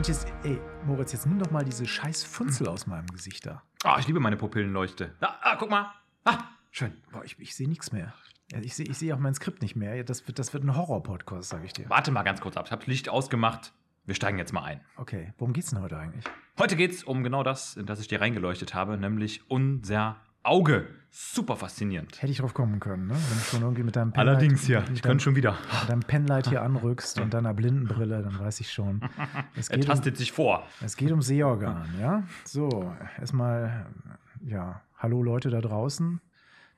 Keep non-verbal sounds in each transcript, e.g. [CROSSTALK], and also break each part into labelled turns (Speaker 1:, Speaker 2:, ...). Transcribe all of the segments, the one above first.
Speaker 1: Mensch, jetzt, ey, Moritz, jetzt nimm doch mal diese scheiß Funzel aus meinem Gesicht da.
Speaker 2: Ah, ich liebe meine Pupillenleuchte. Ah, ah guck mal. Ah, schön.
Speaker 1: Boah, ich, ich sehe nichts mehr. Ich sehe ich seh auch mein Skript nicht mehr. Das wird, das wird ein Horror-Podcast, sage ich dir.
Speaker 2: Warte mal ganz kurz ab. Ich habe Licht ausgemacht. Wir steigen jetzt mal ein.
Speaker 1: Okay, worum geht's denn heute eigentlich?
Speaker 2: Heute geht's um genau das, in das ich dir reingeleuchtet habe, nämlich unser Auge. Super faszinierend.
Speaker 1: Hätte ich drauf kommen können, ne? Wenn du schon irgendwie mit deinem
Speaker 2: Allerdings, ja. Ich könnte schon wieder.
Speaker 1: mit deinem Penlight hier anrückst und deiner Blindenbrille, dann weiß ich schon. Es [LAUGHS]
Speaker 2: Er
Speaker 1: geht, um,
Speaker 2: tastet sich vor.
Speaker 1: es geht um Sehorgan, ja? So, erstmal, ja, hallo Leute da draußen.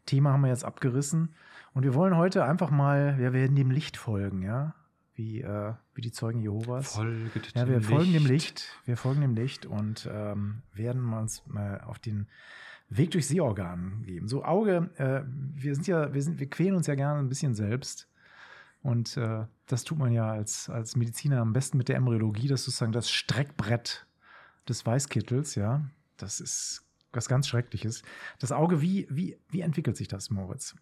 Speaker 1: Thema haben wir jetzt abgerissen. Und wir wollen heute einfach mal, wir werden dem Licht folgen, ja? Wie, äh, wie die Zeugen Jehovas.
Speaker 2: Folget
Speaker 1: Ja, wir folgen dem Licht. Wir folgen dem Licht und ähm, werden uns mal auf den Weg durch Sehorgan geben. So Auge, äh, wir sind ja, wir sind, wir quälen uns ja gerne ein bisschen selbst. Und äh, das tut man ja als, als Mediziner am besten mit der Embryologie, das ist sozusagen das Streckbrett des Weißkittels, ja. Das ist was ganz Schreckliches. Das Auge, wie, wie, wie entwickelt sich das, Moritz?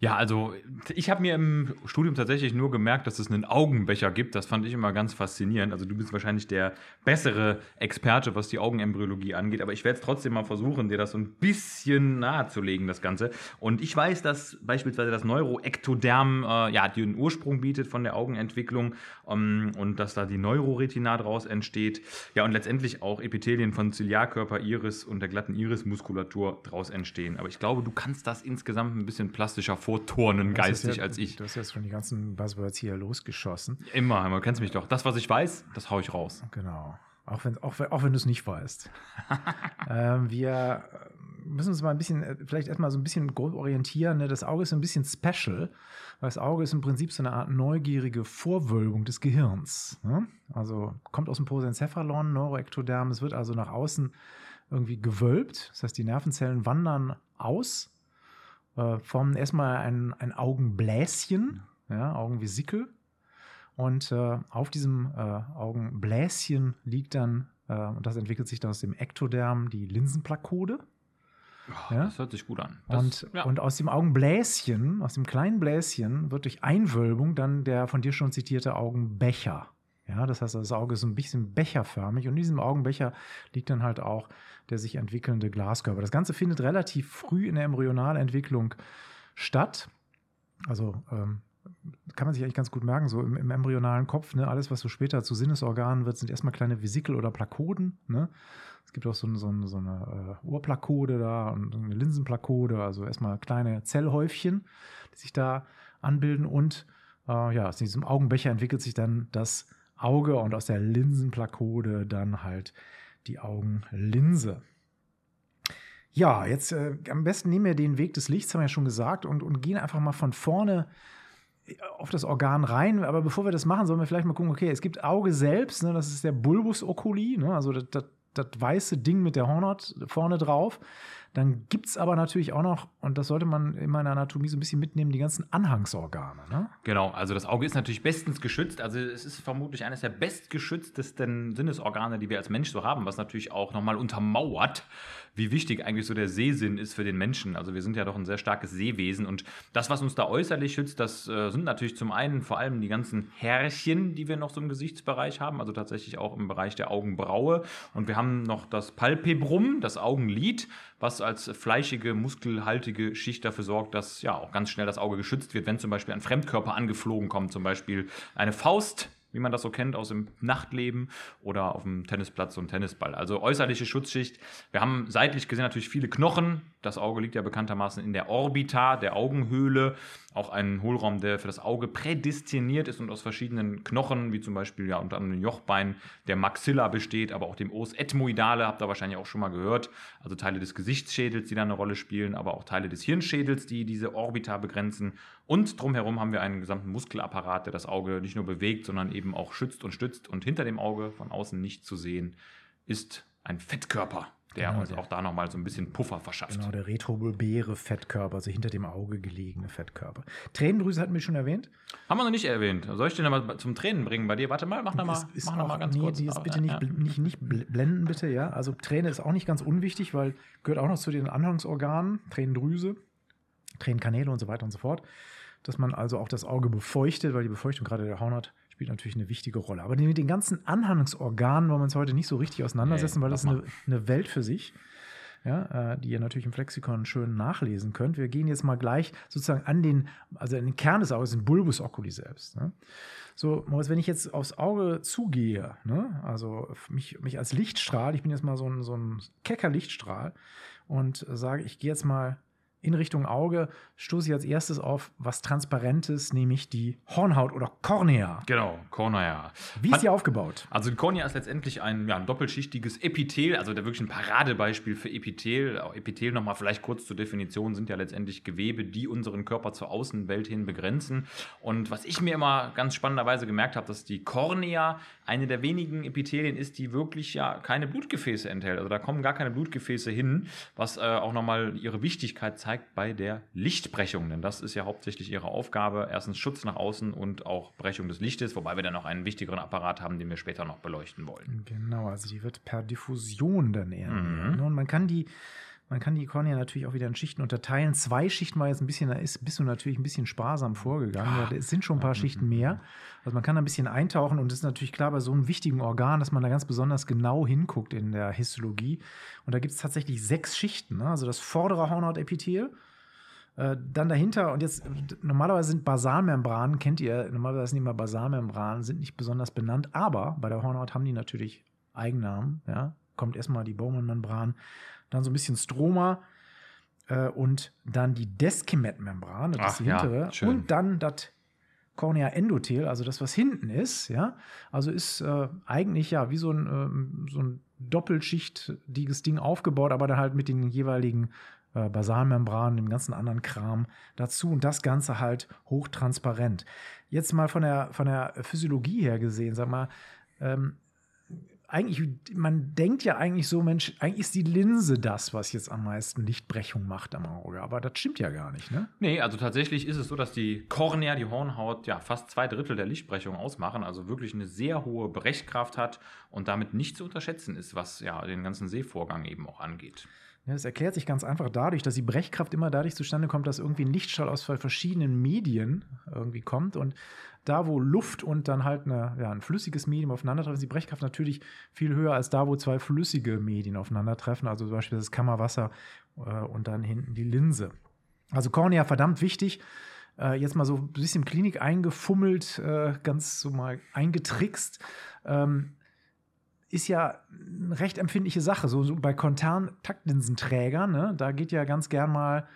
Speaker 2: Ja, also ich habe mir im Studium tatsächlich nur gemerkt, dass es einen Augenbecher gibt. Das fand ich immer ganz faszinierend. Also du bist wahrscheinlich der bessere Experte, was die Augenembryologie angeht. Aber ich werde es trotzdem mal versuchen, dir das so ein bisschen nahezulegen, das Ganze. Und ich weiß, dass beispielsweise das Neuroektoderm äh, ja den Ursprung bietet von der Augenentwicklung ähm, und dass da die Neuroretina draus entsteht. Ja, und letztendlich auch Epithelien von Ziliarkörper, Iris und der glatten Irismuskulatur draus entstehen. Aber ich glaube, du kannst das insgesamt ein bisschen plastischer vorturnen,
Speaker 1: Du
Speaker 2: geistig
Speaker 1: ja,
Speaker 2: als ich.
Speaker 1: Du hast jetzt schon die ganzen Buzzwords hier losgeschossen.
Speaker 2: Immer, man kennst mich doch. Das, was ich weiß, das hau ich raus.
Speaker 1: Genau. Auch wenn, auch, auch wenn du es nicht weißt. [LAUGHS] ähm, wir müssen uns mal ein bisschen, äh, vielleicht erstmal so ein bisschen grob orientieren. Ne? Das Auge ist ein bisschen special, weil das Auge ist im Prinzip so eine Art neugierige Vorwölbung des Gehirns. Ne? Also kommt aus dem Posencephalon, Neuroektoderm. Es wird also nach außen irgendwie gewölbt. Das heißt, die Nervenzellen wandern aus, äh, formen erstmal ein, ein Augenbläschen, ja, Augenvesikel. Und äh, auf diesem äh, Augenbläschen liegt dann, äh, und das entwickelt sich dann aus dem Ektoderm, die Linsenplakode. Ja?
Speaker 2: Das hört sich gut an. Das,
Speaker 1: Und,
Speaker 2: ja.
Speaker 1: und aus dem Augenbläschen, aus dem kleinen Bläschen, wird durch Einwölbung dann der von dir schon zitierte Augenbecher. Ja, das heißt, das Auge ist so ein bisschen becherförmig und in diesem Augenbecher liegt dann halt auch der sich entwickelnde Glaskörper. Das Ganze findet relativ früh in der Embryonalentwicklung statt. Also ähm, kann man sich eigentlich ganz gut merken, so im, im embryonalen Kopf, ne, alles, was so später zu Sinnesorganen wird, sind erstmal kleine Vesikel oder Plakoden. Ne? Es gibt auch so, so, so eine äh, Ohrplakode da und eine Linsenplakode, also erstmal kleine Zellhäufchen, die sich da anbilden. Und äh, ja, aus diesem Augenbecher entwickelt sich dann das Auge und aus der Linsenplakode dann halt die Augenlinse. Ja, jetzt äh, am besten nehmen wir den Weg des Lichts, haben wir ja schon gesagt, und, und gehen einfach mal von vorne auf das Organ rein. Aber bevor wir das machen, sollen wir vielleicht mal gucken, okay, es gibt Auge selbst, ne, das ist der Bulbus oculi, ne, also das, das, das weiße Ding mit der Hornhaut vorne drauf. Dann gibt es aber natürlich auch noch, und das sollte man in meiner Anatomie so ein bisschen mitnehmen, die ganzen Anhangsorgane. Ne?
Speaker 2: Genau, also das Auge ist natürlich bestens geschützt. Also es ist vermutlich eines der bestgeschütztesten Sinnesorgane, die wir als Mensch so haben, was natürlich auch nochmal untermauert, wie wichtig eigentlich so der Sehsinn ist für den Menschen. Also wir sind ja doch ein sehr starkes Sehwesen und das, was uns da äußerlich schützt, das äh, sind natürlich zum einen vor allem die ganzen Härchen, die wir noch so im Gesichtsbereich haben, also tatsächlich auch im Bereich der Augenbraue. Und wir haben noch das Palpebrum, das Augenlid, was als fleischige, muskelhaltige Schicht dafür sorgt, dass ja auch ganz schnell das Auge geschützt wird, wenn zum Beispiel ein Fremdkörper angeflogen kommt, zum Beispiel eine Faust, wie man das so kennt aus dem Nachtleben oder auf dem Tennisplatz so ein Tennisball. Also äußerliche Schutzschicht. Wir haben seitlich gesehen natürlich viele Knochen. Das Auge liegt ja bekanntermaßen in der Orbita, der Augenhöhle. Auch ein Hohlraum, der für das Auge prädestiniert ist und aus verschiedenen Knochen, wie zum Beispiel ja unter anderem Jochbein, der Maxilla besteht, aber auch dem Os ethmoidale, habt ihr wahrscheinlich auch schon mal gehört. Also Teile des Gesichtsschädels, die da eine Rolle spielen, aber auch Teile des Hirnschädels, die diese Orbita begrenzen. Und drumherum haben wir einen gesamten Muskelapparat, der das Auge nicht nur bewegt, sondern eben auch schützt und stützt. Und hinter dem Auge, von außen nicht zu sehen, ist ein Fettkörper, der
Speaker 1: Genau,
Speaker 2: uns
Speaker 1: der-
Speaker 2: auch da nochmal so ein bisschen Puffer verschafft.
Speaker 1: Genau, der retrobulbäre Fettkörper, also hinter dem Auge gelegene Fettkörper. Tränendrüse hatten wir schon erwähnt.
Speaker 2: Haben wir noch nicht erwähnt. Soll ich den aber zum Tränen bringen bei dir? Warte mal, mach noch mal,
Speaker 1: Ist- ist
Speaker 2: mach noch
Speaker 1: auch-
Speaker 2: mal ganz
Speaker 1: nee,
Speaker 2: kurz.
Speaker 1: Die ist bitte nicht,
Speaker 2: ja.
Speaker 1: nicht, nicht bl- blenden, bitte, ja. Also Träne ist auch nicht ganz unwichtig, weil gehört auch noch zu den Anhangsorganen, Tränendrüse, Tränenkanäle und so weiter und so fort. Dass man also auch das Auge befeuchtet, weil die Befeuchtung gerade der Hornhaut spielt natürlich eine wichtige Rolle. Aber mit den ganzen Anhangsorganen wollen wir uns heute nicht so richtig auseinandersetzen,
Speaker 2: Nee,
Speaker 1: weil das ist eine, eine Welt für sich, ja, äh, die ihr natürlich im Flexikon schön nachlesen könnt. Wir gehen jetzt mal gleich sozusagen an den, also an den Kern des Auges, den Bulbus oculi selbst. Ne? So, Moritz, wenn ich jetzt aufs Auge zugehe, ne? also mich, mich als Lichtstrahl, ich bin jetzt mal so ein, so ein kecker Lichtstrahl und sage, ich gehe jetzt mal in Richtung Auge, stoße ich als erstes auf was Transparentes, nämlich die Hornhaut oder Kornea.
Speaker 2: Genau, Cornea.
Speaker 1: Wie ist die aufgebaut?
Speaker 2: Also die Kornea ist letztendlich ein, ja, ein doppelschichtiges Epithel, also der wirklich ein Paradebeispiel für Epithel. Auch Epithel nochmal vielleicht kurz zur Definition sind ja letztendlich Gewebe, die unseren Körper zur Außenwelt hin begrenzen. Und was ich mir immer ganz spannenderweise gemerkt habe, dass die Kornea eine der wenigen Epithelien ist, die wirklich ja keine Blutgefäße enthält. Also da kommen gar keine Blutgefäße hin, was äh, auch nochmal ihre Wichtigkeit zeigt bei der Lichtbrechung. Denn das ist ja hauptsächlich ihre Aufgabe. Erstens Schutz nach außen und auch Brechung des Lichtes, wobei wir dann noch einen wichtigeren Apparat haben, den wir später noch beleuchten wollen.
Speaker 1: Genau, also die wird per Diffusion dann eher.
Speaker 2: Mhm.
Speaker 1: Und man kann die, man kann die Kornea natürlich auch wieder in Schichten unterteilen. Zwei Schichten war jetzt ein bisschen, da ist, bist du natürlich ein bisschen sparsam vorgegangen.
Speaker 2: Ah.
Speaker 1: Es sind schon ein paar Schichten mehr. Also man kann da ein bisschen eintauchen und es ist natürlich klar bei so einem wichtigen Organ, dass man da ganz besonders genau hinguckt in der Histologie. Und da gibt es tatsächlich sechs Schichten. Ne? Also das vordere Hornhautepithel, äh, dann dahinter, und jetzt normalerweise sind Basalmembranen, kennt ihr, normalerweise sind immer Basalmembranen, sind nicht besonders benannt, aber bei der Hornhaut haben die natürlich Eigennamen. Ja? Kommt erstmal die Bowman-Membran, dann so ein bisschen Stroma äh, und dann die Descemet-Membran, das
Speaker 2: Ach
Speaker 1: ist die
Speaker 2: ja,
Speaker 1: hintere,
Speaker 2: schön.
Speaker 1: und dann das Cornea-Endothel, also das, was hinten ist, ja, also ist äh, eigentlich ja wie so ein, ähm, so ein doppelschichtiges Ding aufgebaut, aber dann halt mit den jeweiligen äh, Basalmembranen, dem ganzen anderen Kram dazu und das Ganze halt hochtransparent. Jetzt mal von der, von der Physiologie her gesehen, sag mal, ähm, eigentlich, man denkt ja eigentlich so, Mensch, eigentlich ist die Linse das, was jetzt am meisten Lichtbrechung macht am Auge. Aber das stimmt ja gar nicht, ne?
Speaker 2: Nee, also tatsächlich ist es so, dass die Kornea, die Hornhaut, ja fast zwei Drittel der Lichtbrechung ausmachen, also wirklich eine sehr hohe Brechkraft hat und damit nicht zu unterschätzen ist, was ja den ganzen Sehvorgang eben auch angeht.
Speaker 1: Ja, das erklärt sich ganz einfach dadurch, dass die Brechkraft immer dadurch zustande kommt, dass irgendwie ein Lichtstrahl aus verschiedenen Medien irgendwie kommt. Und da, wo Luft und dann halt eine, ja, ein flüssiges Medium aufeinandertreffen, ist die Brechkraft natürlich viel höher als da, wo zwei flüssige Medien aufeinandertreffen. Also zum Beispiel das Kammerwasser äh, und dann hinten die Linse. Also Kornea verdammt wichtig. Äh, jetzt mal so ein bisschen Klinik eingefummelt, äh, ganz so mal eingetrickst. Ähm, ist ja eine recht empfindliche Sache. So, so bei Kontaktlinsenträgern, ne, da geht ja ganz gern mal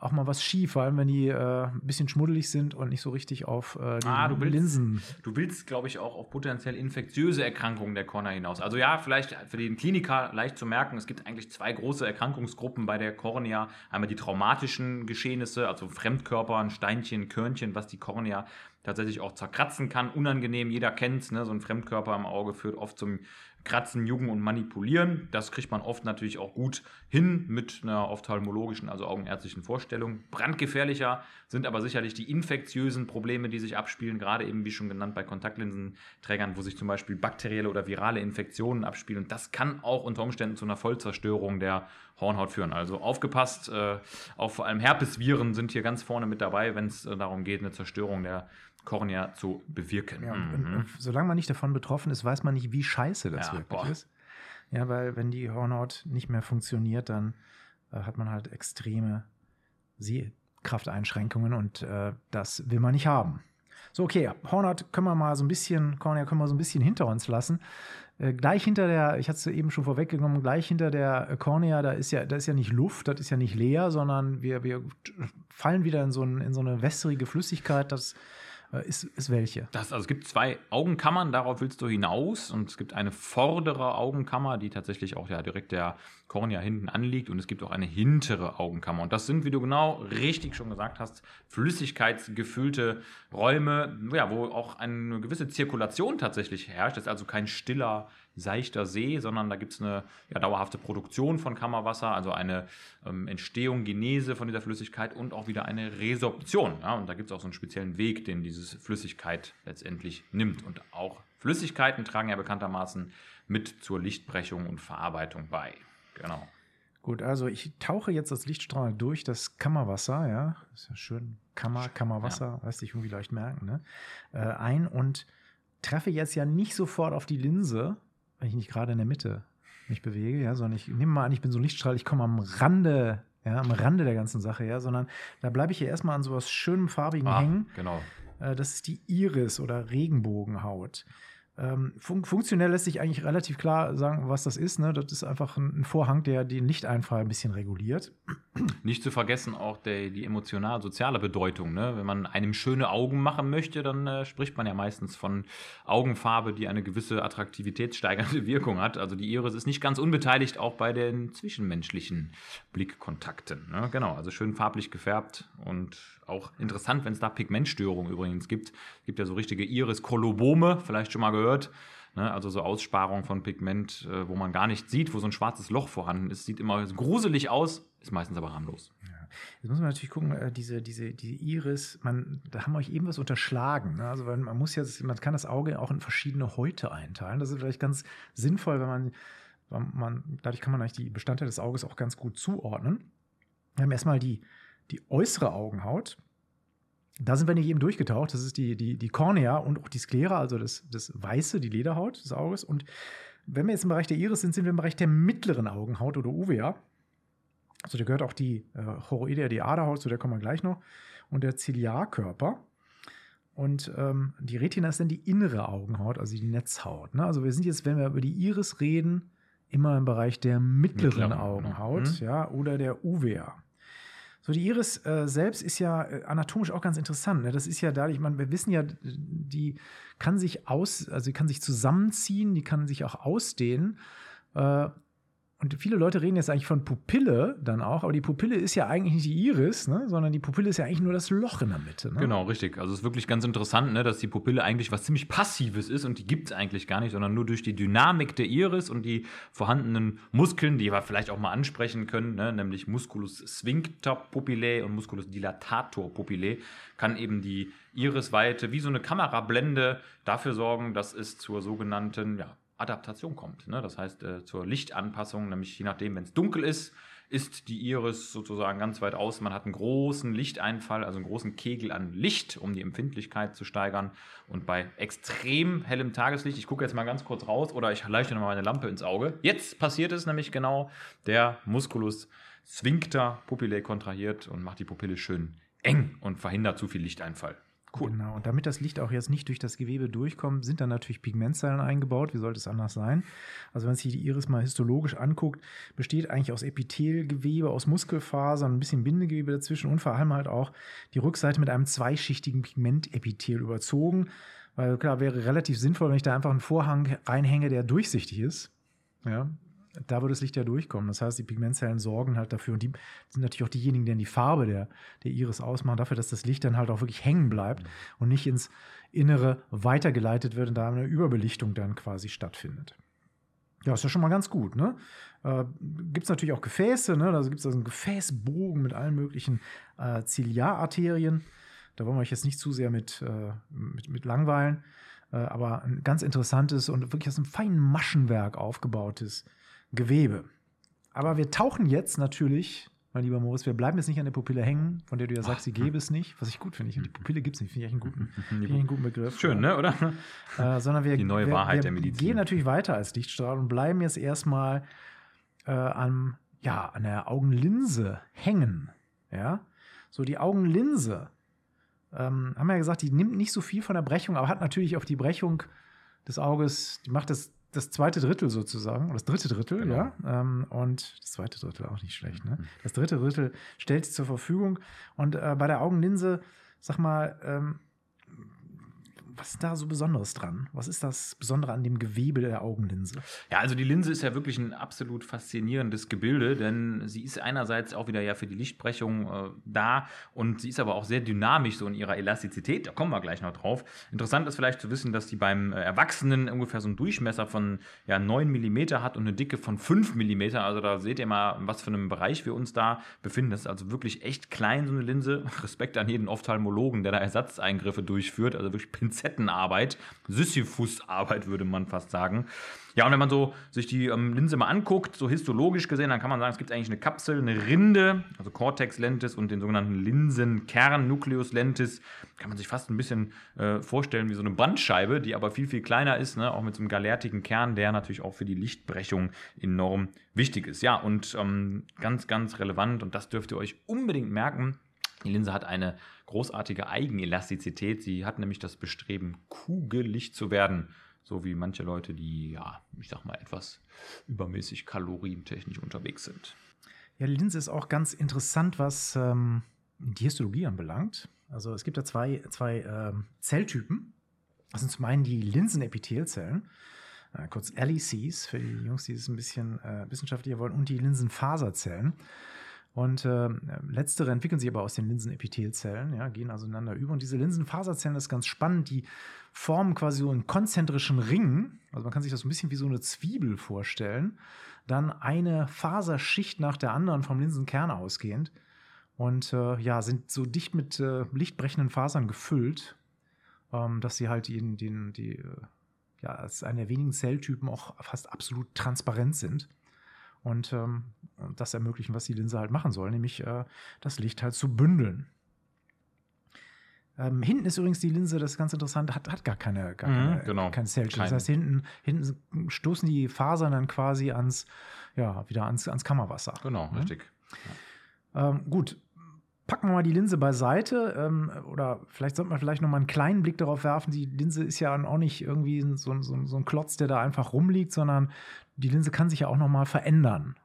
Speaker 1: auch mal was schief, vor allem wenn die äh, ein bisschen schmuddelig sind und nicht so richtig auf äh, die
Speaker 2: Ah, du willst-
Speaker 1: Linsen.
Speaker 2: Du willst, glaube ich, auch auf potenziell infektiöse Erkrankungen der Kornea hinaus. Also ja, vielleicht für den Kliniker leicht zu merken, es gibt eigentlich zwei große Erkrankungsgruppen bei der Kornea. Einmal die traumatischen Geschehnisse, also Fremdkörper, ein Steinchen, Körnchen, was die Kornea tatsächlich auch zerkratzen kann. Unangenehm, jeder kennt es, ne? so ein Fremdkörper am Auge führt oft zum Kratzen, Jucken und Manipulieren. Das kriegt man oft natürlich auch gut hin mit einer ophthalmologischen, also augenärztlichen Vorstellung. Brandgefährlicher sind aber sicherlich die infektiösen Probleme, die sich abspielen, gerade eben wie schon genannt bei Kontaktlinsenträgern, wo sich zum Beispiel bakterielle oder virale Infektionen abspielen. Und das kann auch unter Umständen zu einer Vollzerstörung der Hornhaut führen. Also aufgepasst, äh, auch vor allem Herpesviren sind hier ganz vorne mit dabei, wenn es äh, darum geht, eine Zerstörung der Kornea zu bewirken.
Speaker 1: Ja, und,
Speaker 2: Mhm.
Speaker 1: und solange man nicht davon betroffen ist, weiß man nicht, wie scheiße das
Speaker 2: Ja,
Speaker 1: wirklich
Speaker 2: boah.
Speaker 1: ist. Ja, weil wenn die Hornhaut nicht mehr funktioniert, dann äh, hat man halt extreme Sehkrafteinschränkungen und äh, das will man nicht haben. So, okay, Hornhaut können wir mal so ein bisschen, Kornea können wir so ein bisschen hinter uns lassen. Äh, gleich hinter der, ich hatte es eben schon vorweggenommen, gleich hinter der äh, Kornea, da ist ja, da ist ja nicht Luft, das ist ja nicht leer, sondern wir, wir fallen wieder in so, ein, in so eine wässrige Flüssigkeit, das äh, ist, ist welche?
Speaker 2: Das, also es gibt zwei Augenkammern, darauf willst du hinaus. Und es gibt eine vordere Augenkammer, die tatsächlich auch ja direkt der Kornea hinten anliegt. Und es gibt auch eine hintere Augenkammer. Und das sind, wie du genau richtig schon gesagt hast, flüssigkeitsgefüllte Räume, ja, wo auch eine gewisse Zirkulation tatsächlich herrscht. Das ist also kein stiller, seichter See, sondern da gibt es eine ja, dauerhafte Produktion von Kammerwasser, also eine ähm, Entstehung, Genese von dieser Flüssigkeit und auch wieder eine Resorption. Ja? Und da gibt es auch so einen speziellen Weg, den diese Flüssigkeit letztendlich nimmt. Und auch Flüssigkeiten tragen ja bekanntermaßen mit zur Lichtbrechung und Verarbeitung bei. Genau.
Speaker 1: Gut, also ich tauche jetzt das Lichtstrahl durch das Kammerwasser, ja, ist ja schön, Kammer, Kammerwasser, lässt sich irgendwie leicht merken, ne? Äh, ein und treffe jetzt ja nicht sofort auf die Linse, wenn ich nicht gerade in der Mitte mich bewege, ja, sondern ich nehme mal an, ich bin so ein Lichtstrahl, ich komme am Rande, ja, am Rande der ganzen Sache, ja, sondern da bleibe ich hier erstmal an sowas schönem farbigen
Speaker 2: Ah,
Speaker 1: hängen.
Speaker 2: genau.
Speaker 1: Äh, das ist die Iris oder Regenbogenhaut. Ähm, fun funktionell lässt sich eigentlich relativ klar sagen, was das ist. Ne? Das ist einfach ein, Vorhang, der den Lichteinfall ein bisschen reguliert.
Speaker 2: Nicht zu vergessen auch der, die emotional-soziale Bedeutung. Ne? Wenn man einem schöne Augen machen möchte, dann äh, spricht man ja meistens von Augenfarbe, die eine gewisse attraktivitätssteigernde [LAUGHS] Wirkung hat. Also die Iris ist nicht ganz unbeteiligt auch bei den zwischenmenschlichen Blickkontakten. Ne? Genau, also schön farblich gefärbt und auch interessant, wenn es da Pigmentstörungen übrigens gibt. Es gibt ja so richtige Iris-Kolobome, vielleicht schon mal gehört. Ne, also so Aussparung von Pigment, äh, wo man gar nicht sieht, wo so ein schwarzes Loch vorhanden ist. Sieht immer gruselig aus, ist meistens aber harmlos.
Speaker 1: Jetzt muss man natürlich gucken, äh, diese, diese, diese Iris, man, da haben wir euch eben was unterschlagen. Ne? Also man muss jetzt, man kann das Auge auch in verschiedene Häute einteilen. Das ist vielleicht ganz sinnvoll, wenn man, wenn man dadurch kann man eigentlich die Bestandteile des Auges auch ganz gut zuordnen. Wir haben erstmal die, die äußere Augenhaut. Da sind wir nicht eben durchgetaucht. Das ist die, die, die Kornea und auch die Sklera, also das, das Weiße, die Lederhaut des Auges. Und wenn wir jetzt im Bereich der Iris sind, sind wir im Bereich der mittleren Augenhaut oder Uvea. Also da gehört auch die äh, Choroidea, die Aderhaut, zu der kommen wir gleich noch. Und der Ziliarkörper. Und ähm, die Retina ist dann die innere Augenhaut, also die Netzhaut. Ne? Also wir sind jetzt, wenn wir über die Iris reden, immer im Bereich der mittleren
Speaker 2: Mittleren,
Speaker 1: Augenhaut,
Speaker 2: mhm.
Speaker 1: ja, oder der Uvea. So, die Iris äh, selbst ist ja äh, anatomisch auch ganz interessant. Ne? Das ist ja dadurch, man, wir wissen ja, die kann sich aus, also die kann sich zusammenziehen, die kann sich auch ausdehnen. Äh, und viele Leute reden jetzt eigentlich von Pupille dann auch, aber die Pupille ist ja eigentlich nicht die Iris, ne? sondern die Pupille ist ja eigentlich nur das Loch in der Mitte. Ne?
Speaker 2: Genau, richtig. Also es ist wirklich ganz interessant, ne, dass die Pupille eigentlich was ziemlich Passives ist und die gibt es eigentlich gar nicht, sondern nur durch die Dynamik der Iris und die vorhandenen Muskeln, die wir vielleicht auch mal ansprechen können, ne, nämlich Musculus sphincter pupillae und Musculus dilatator pupillae, kann eben die Irisweite wie so eine Kamerablende dafür sorgen, dass es zur sogenannten ja, Adaptation kommt. Ne? Das heißt, äh, zur Lichtanpassung, nämlich je nachdem, wenn es dunkel ist, ist die Iris sozusagen ganz weit aus. Man hat einen großen Lichteinfall, also einen großen Kegel an Licht, um die Empfindlichkeit zu steigern. Und bei extrem hellem Tageslicht, ich gucke jetzt mal ganz kurz raus oder ich leuchte nochmal meine Lampe ins Auge. Jetzt passiert es nämlich genau, der Musculus sphincter pupillae kontrahiert und macht die Pupille schön eng und verhindert zu viel Lichteinfall. Cool.
Speaker 1: Genau. Und damit das Licht auch jetzt nicht durch das Gewebe durchkommt, sind dann natürlich Pigmentzellen eingebaut. Wie sollte es anders sein? Also wenn man sich die Iris mal histologisch anguckt, besteht eigentlich aus Epithelgewebe, aus Muskelfasern, ein bisschen Bindegewebe dazwischen und vor allem halt auch die Rückseite mit einem zweischichtigen Pigmentepithel überzogen. Weil klar, wäre relativ sinnvoll, wenn ich da einfach einen Vorhang reinhänge, der durchsichtig ist. Ja, da würde das Licht ja durchkommen. Das heißt, die Pigmentzellen sorgen halt dafür und die sind natürlich auch diejenigen, die dann die Farbe der, der Iris ausmachen, dafür, dass das Licht dann halt auch wirklich hängen bleibt und nicht ins Innere weitergeleitet wird und da eine Überbelichtung dann quasi stattfindet. Ja, ist ja schon mal ganz gut, ne? Äh, gibt es natürlich auch Gefäße, ne? Also gibt es also einen Gefäßbogen mit allen möglichen äh, Ziliararterien. Da wollen wir euch jetzt nicht zu sehr mit, äh, mit, mit langweilen. Äh, aber ein ganz interessantes und wirklich aus einem feinen Maschenwerk aufgebautes Gewebe. Aber wir tauchen jetzt natürlich, mein lieber Moritz, wir bleiben jetzt nicht an der Pupille hängen, von der du ja sagst, sie gäbe es nicht, was ich gut finde. Die Pupille gibt es nicht, finde ich echt einen guten, [LAUGHS] finde ich einen guten Begriff.
Speaker 2: Schön, ne, oder?
Speaker 1: Äh, sondern wir, [LAUGHS]
Speaker 2: Die neue Wahrheit
Speaker 1: wir
Speaker 2: der Medizin.
Speaker 1: gehen natürlich weiter als Lichtstrahl und bleiben jetzt erstmal äh, an, ja, an der Augenlinse hängen. Ja, so die Augenlinse, ähm, haben wir ja gesagt, die nimmt nicht so viel von der Brechung, aber hat natürlich auf die Brechung des Auges, die macht das, das zweite Drittel sozusagen, oder das dritte Drittel,
Speaker 2: Genau.
Speaker 1: ja. Ähm, und das zweite Drittel auch nicht schlecht, ne? Das dritte Drittel stellt sie zur Verfügung. Und äh, bei der Augenlinse, sag mal, ähm, was ist da so Besonderes dran? Was ist das Besondere an dem Gewebe der Augenlinse?
Speaker 2: Ja, also die Linse ist ja wirklich ein absolut faszinierendes Gebilde, denn sie ist einerseits auch wieder ja für die Lichtbrechung äh, da und sie ist aber auch sehr dynamisch so in ihrer Elastizität. Da kommen wir gleich noch drauf. Interessant ist vielleicht zu wissen, dass die beim äh, Erwachsenen ungefähr so einen Durchmesser von ja, 9 mm hat und eine Dicke von 5 mm. Also da seht ihr mal, was für einem Bereich wir uns da befinden. Das ist also wirklich echt klein, so eine Linse. [LAUGHS] Respekt an jeden Ophthalmologen, der da Ersatzeingriffe durchführt. Also wirklich Pinzettenarbeit, Sisyphusarbeit würde man fast sagen. Ja, und wenn man so sich die ähm, Linse mal anguckt, so histologisch gesehen, dann kann man sagen, es gibt eigentlich eine Kapsel, eine Rinde, also Cortex lentis und den sogenannten Linsenkern, Nucleus lentis. Kann man sich fast ein bisschen äh, vorstellen wie so eine Bandscheibe, die aber viel, viel kleiner ist, ne? auch mit so einem galertigen Kern, der natürlich auch für die Lichtbrechung enorm wichtig ist. Ja, und ähm, ganz, ganz relevant, und das dürft ihr euch unbedingt merken, die Linse hat eine großartige Eigenelastizität. Sie hat nämlich das Bestreben, kugelig zu werden. So wie manche Leute, die, ja, ich sag mal, etwas übermäßig kalorientechnisch unterwegs sind.
Speaker 1: Ja, die Linse ist auch ganz interessant, was ähm, die Histologie anbelangt. Also es gibt da zwei, zwei ähm, Zelltypen. Das sind zum einen die Linsenepithelzellen, äh, kurz LECs, für die Jungs, die es ein bisschen äh, wissenschaftlicher wollen, und die Linsenfaserzellen. Und äh, letztere entwickeln sich aber aus den Linsenepithelzellen, ja, gehen also ineinander über. Und diese Linsenfaserzellen, ist ganz spannend, die formen quasi so einen konzentrischen Ring. Also man kann sich das so ein bisschen wie so eine Zwiebel vorstellen. Dann eine Faserschicht nach der anderen vom Linsenkern ausgehend. Und äh, ja, sind so dicht mit äh, lichtbrechenden Fasern gefüllt, ähm, dass sie halt in den, die, äh, ja, als einer der wenigen Zelltypen auch fast absolut transparent sind und ähm, das ermöglichen, was die Linse halt machen soll, nämlich äh, das Licht halt zu bündeln. Ähm, hinten ist übrigens die Linse, das ist ganz interessant, hat, hat gar keine, gar
Speaker 2: Mhm,
Speaker 1: keine,
Speaker 2: genau.
Speaker 1: kein Zellchen. Das heißt, hinten, hinten stoßen die Fasern dann quasi ans, ja, wieder ans, ans Kammerwasser.
Speaker 2: Genau,
Speaker 1: Mhm.
Speaker 2: richtig.
Speaker 1: Ähm, gut, packen wir mal die Linse beiseite ähm, oder vielleicht sollte man vielleicht noch mal einen kleinen Blick darauf werfen. Die Linse ist ja auch nicht irgendwie so, so, so ein Klotz, der da einfach rumliegt, sondern die Linse kann sich ja auch noch mal verändern.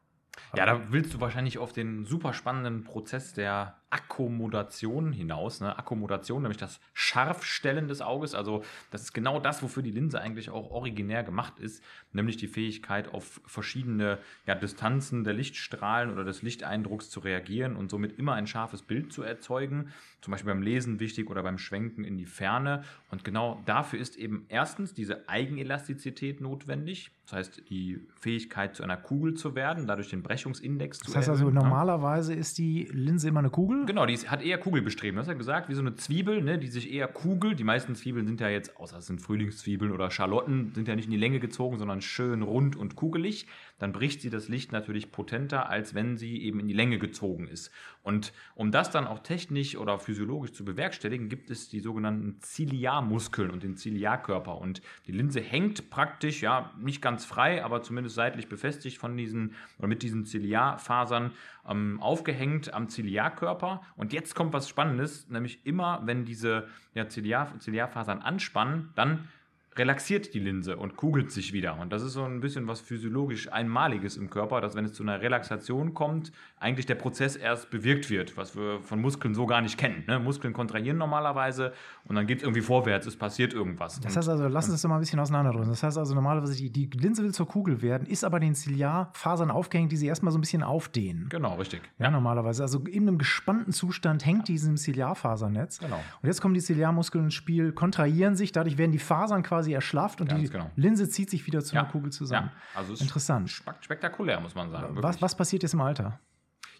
Speaker 2: Ja, da willst du wahrscheinlich auf den super spannenden Prozess der Akkommodation hinaus. Ne? Akkommodation, nämlich das Scharfstellen des Auges. Also, das ist genau das, wofür die Linse eigentlich auch originär gemacht ist, nämlich die Fähigkeit, auf verschiedene ja, Distanzen der Lichtstrahlen oder des Lichteindrucks zu reagieren und somit immer ein scharfes Bild zu erzeugen. Zum Beispiel beim Lesen wichtig oder beim Schwenken in die Ferne. Und genau dafür ist eben erstens diese Eigenelastizität notwendig. Das heißt, die Fähigkeit, zu einer Kugel zu werden, dadurch den Brechungsindex zu
Speaker 1: Das heißt also,
Speaker 2: erhöhen,
Speaker 1: normalerweise ist die Linse immer eine Kugel.
Speaker 2: Genau, die ist, hat eher Kugelbestreben. Du hast ja gesagt, wie so eine Zwiebel, ne, die sich eher kugelt. Die meisten Zwiebeln sind ja jetzt, außer es sind Frühlingszwiebeln oder Schalotten, sind ja nicht in die Länge gezogen, sondern schön rund und kugelig. Dann bricht sie das Licht natürlich potenter, als wenn sie eben in die Länge gezogen ist. Und um das dann auch technisch oder physiologisch zu bewerkstelligen, gibt es die sogenannten Ziliarmuskeln und den Ziliarkörper. Und die Linse hängt praktisch, ja, nicht ganz frei, aber zumindest seitlich befestigt von diesen oder mit diesen Ziliarfasern ähm, aufgehängt am Ziliarkörper. Und jetzt kommt was Spannendes, nämlich immer, wenn diese ja, Ziliar, Ziliarfasern anspannen, dann relaxiert die Linse und kugelt sich wieder. Und das ist so ein bisschen was physiologisch Einmaliges im Körper, dass wenn es zu einer Relaxation kommt, eigentlich der Prozess erst bewirkt wird, was wir von Muskeln so gar nicht kennen. Ne? Muskeln kontrahieren normalerweise und dann geht es irgendwie vorwärts, es passiert irgendwas.
Speaker 1: Das heißt also, lass uns das doch mal ein bisschen auseinanderdrücken. Das heißt also, normalerweise, die, die Linse will zur Kugel werden, ist aber den Ziliarfasern aufgehängt, die sie erstmal so ein bisschen aufdehnen.
Speaker 2: genau, richtig.
Speaker 1: Ja, normalerweise. Also in einem gespannten Zustand hängt diesem Ziliarfasernetz.
Speaker 2: Genau.
Speaker 1: Und jetzt kommen die Ziliarmuskeln ins Spiel, kontrahieren sich, dadurch werden die Fasern quasi erschlafft und
Speaker 2: Ganz
Speaker 1: die
Speaker 2: genau.
Speaker 1: Linse zieht sich wieder zu
Speaker 2: Ja,
Speaker 1: einer Kugel zusammen.
Speaker 2: Ja, also es
Speaker 1: Interessant.
Speaker 2: spektakulär, muss man sagen.
Speaker 1: Was, was passiert jetzt im Alter?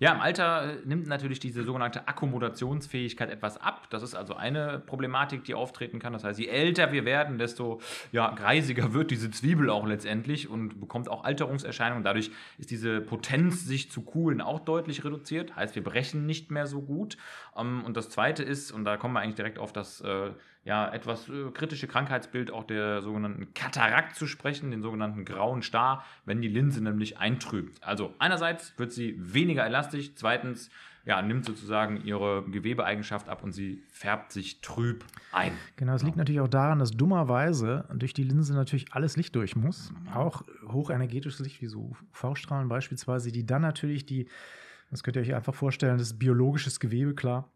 Speaker 2: Ja, im Alter äh, nimmt natürlich diese sogenannte Akkommodationsfähigkeit etwas ab. Das ist also eine Problematik, die auftreten kann. Das heißt, je älter wir werden, desto ja, greisiger wird diese Zwiebel auch letztendlich und bekommt auch Alterungserscheinungen. Dadurch ist diese Potenz, sich zu kugeln, auch deutlich reduziert. Heißt, wir brechen nicht mehr so gut. Ähm, Und das Zweite ist, und da kommen wir eigentlich direkt auf das äh, ja, etwas äh, kritische Krankheitsbild auch der sogenannten Katarakt zu sprechen, den sogenannten grauen Star, wenn die Linse nämlich eintrübt. Also einerseits wird sie weniger elastisch, zweitens ja, nimmt sozusagen ihre Gewebeeigenschaft ab und sie färbt sich trüb ein.
Speaker 1: Genau, es liegt natürlich auch daran, dass dummerweise durch die Linse natürlich alles Licht durch muss. Auch hochenergetisches Licht, wie so UV-Strahlen beispielsweise, die dann natürlich die, das könnt ihr euch einfach vorstellen, das ist biologisches Gewebe, klar.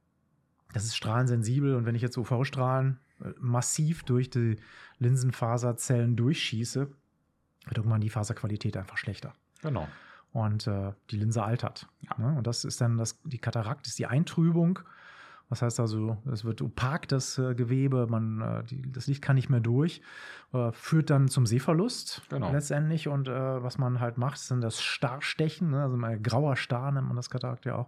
Speaker 1: Das ist strahlensensibel und wenn ich jetzt UV-Strahlen äh, massiv durch die Linsenfaserzellen durchschieße, wird irgendwann die Faserqualität einfach schlechter.
Speaker 2: Genau.
Speaker 1: Und äh, die Linse altert.
Speaker 2: Ja.
Speaker 1: Ne? Und das ist dann das, die Katarakt, ist die Eintrübung. Das heißt also, es wird opak, das äh, Gewebe, man, äh, die, das Licht kann nicht mehr durch, äh, führt dann zum Sehverlust
Speaker 2: Genau.
Speaker 1: letztendlich. Und was man halt macht, sind das Starstechen, ne? also mal grauer Star nennt man das Katarakt ja auch,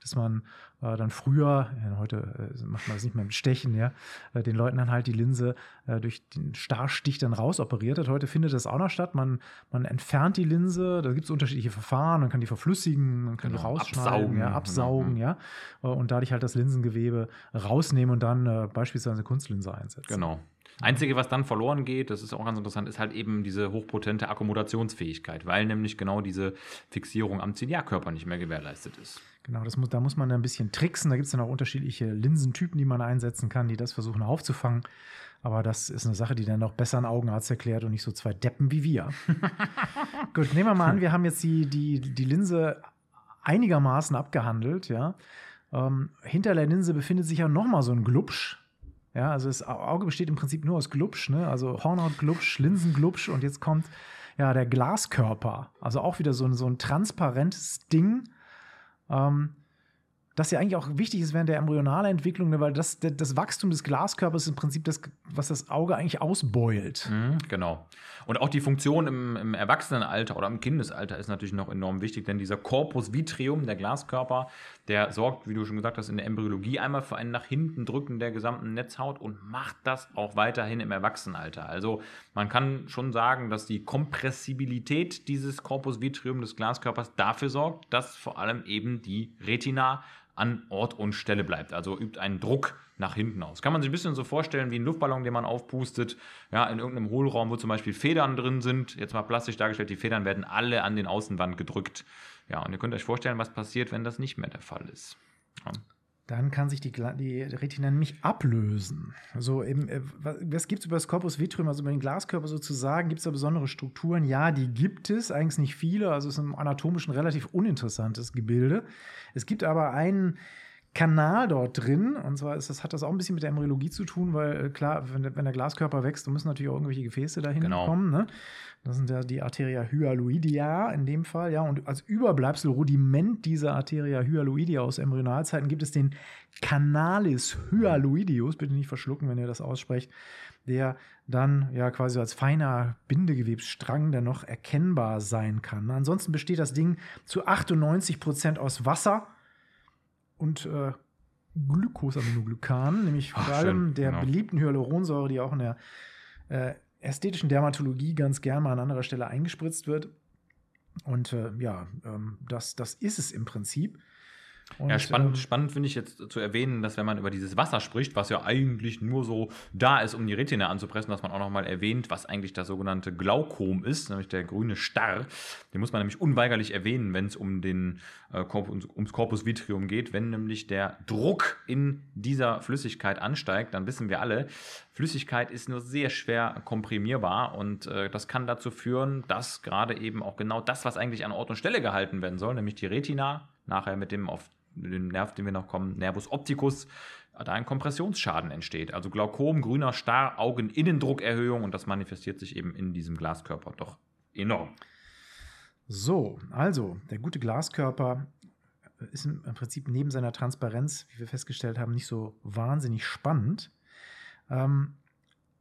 Speaker 1: dass man dann früher, ja, heute macht man das nicht mehr mit Stechen, ja, den Leuten dann halt die Linse durch den Starstich dann rausoperiert hat. Heute findet das auch noch statt. Man, man entfernt die Linse, da gibt es unterschiedliche Verfahren, man kann die verflüssigen, man kann die
Speaker 2: Genau,
Speaker 1: rausschneiden,
Speaker 2: absaugen,
Speaker 1: ja, absaugen,
Speaker 2: mhm.
Speaker 1: ja, und dadurch halt das Linsengewebe rausnehmen und dann äh, beispielsweise eine Kunstlinse einsetzen.
Speaker 2: Genau. Einzige, was dann verloren geht, das ist auch ganz interessant, ist halt eben diese hochpotente Akkommodationsfähigkeit, weil nämlich genau diese Fixierung am Ziliarkörper nicht mehr gewährleistet ist.
Speaker 1: Genau, das muss, da muss man ein bisschen tricksen. Da gibt es dann auch unterschiedliche Linsentypen, die man einsetzen kann, die das versuchen aufzufangen. Aber das ist eine Sache, die dann noch besser ein Augenarzt erklärt und nicht so zwei Deppen wie wir. [LAUGHS] Gut, nehmen wir mal an, wir haben jetzt die, die, die Linse einigermaßen abgehandelt, ja. Ähm, hinter der Linse befindet sich ja nochmal so ein Glubsch. Ja, also das Auge besteht im Prinzip nur aus Glubsch, ne? Also Hornhautglubsch, Linsenglubsch und jetzt kommt ja der Glaskörper. Also auch wieder so ein, so ein transparentes Ding. Ähm, das ja eigentlich auch wichtig ist während der Embryonalentwicklung, ne, weil das, das, das Wachstum des Glaskörpers ist im Prinzip das, was das Auge eigentlich ausbeult.
Speaker 2: Mhm, genau. Und auch die Funktion im, im Erwachsenenalter oder im Kindesalter ist natürlich noch enorm wichtig, denn dieser Corpus vitrium, der Glaskörper, der sorgt, wie du schon gesagt hast, in der Embryologie einmal für ein nach hinten drücken der gesamten Netzhaut und macht das auch weiterhin im Erwachsenenalter. Also man kann schon sagen, dass die Kompressibilität dieses Corpus vitrium des Glaskörpers dafür sorgt, dass vor allem eben die Retina an Ort und Stelle bleibt. Also übt einen Druck nach hinten aus. Kann man sich ein bisschen so vorstellen wie ein Luftballon, den man aufpustet, ja, in irgendeinem Hohlraum, wo zum Beispiel Federn drin sind. Jetzt mal plastisch dargestellt, die Federn werden alle an den Außenwand gedrückt. Ja, und ihr könnt euch vorstellen, was passiert, wenn das nicht mehr der Fall ist. Ja.
Speaker 1: Dann kann sich die, die Retina nämlich ablösen. Also eben, äh, was, was gibt es über das Corpus vitrium, also über den Glaskörper sozusagen? Gibt es da besondere Strukturen? Ja, die gibt es, eigentlich nicht viele. Also es ist im anatomischen relativ uninteressantes Gebilde. Es gibt aber einen Kanal dort drin, und zwar ist das, hat das auch ein bisschen mit der Embryologie zu tun, weil äh, klar, wenn der, wenn der Glaskörper wächst, dann müssen natürlich auch irgendwelche Gefäße dahin
Speaker 2: Genau.
Speaker 1: kommen. Ne? Das sind ja die Arteria hyaloidea in dem Fall, ja. Und als Überbleibsel, Rudiment dieser Arteria hyaloidea aus Embryonalzeiten gibt es den Canalis hyaloideus, bitte nicht verschlucken, wenn ihr das aussprecht, der dann ja quasi als feiner Bindegewebsstrang dann noch erkennbar sein kann. Ansonsten besteht das Ding zu 98 Prozent aus Wasser und äh, Glycosaminoglykan, nämlich vor
Speaker 2: Ach,
Speaker 1: allem
Speaker 2: schön,
Speaker 1: der
Speaker 2: genau.
Speaker 1: beliebten Hyaluronsäure, die auch in der äh, ästhetischen Dermatologie ganz gern mal an anderer Stelle eingespritzt wird. Und äh, ja, ähm, das, das ist es im Prinzip. Und,
Speaker 2: Ja, spannend,
Speaker 1: ähm,
Speaker 2: spannend finde ich jetzt zu erwähnen, dass wenn man über dieses Wasser spricht, was ja eigentlich nur so da ist, um die Retina anzupressen, dass man auch nochmal erwähnt, was eigentlich das sogenannte Glaukom ist, nämlich der grüne Star. Den muss man nämlich unweigerlich erwähnen, wenn es um den äh, Corpus, ums Corpus Vitrium geht. Wenn nämlich der Druck in dieser Flüssigkeit ansteigt, dann wissen wir alle, Flüssigkeit ist nur sehr schwer komprimierbar und äh, das kann dazu führen, dass gerade eben auch genau das, was eigentlich an Ort und Stelle gehalten werden soll, nämlich die Retina, nachher mit dem auf dem Nerv, den wir noch kommen, Nervus opticus, da ein Kompressionsschaden entsteht. Also Glaukom, grüner Star, Augeninnendruckerhöhung und das manifestiert sich eben in diesem Glaskörper doch enorm.
Speaker 1: So, also der gute Glaskörper ist im im Prinzip neben seiner Transparenz, wie wir festgestellt haben, nicht so wahnsinnig spannend. Ähm,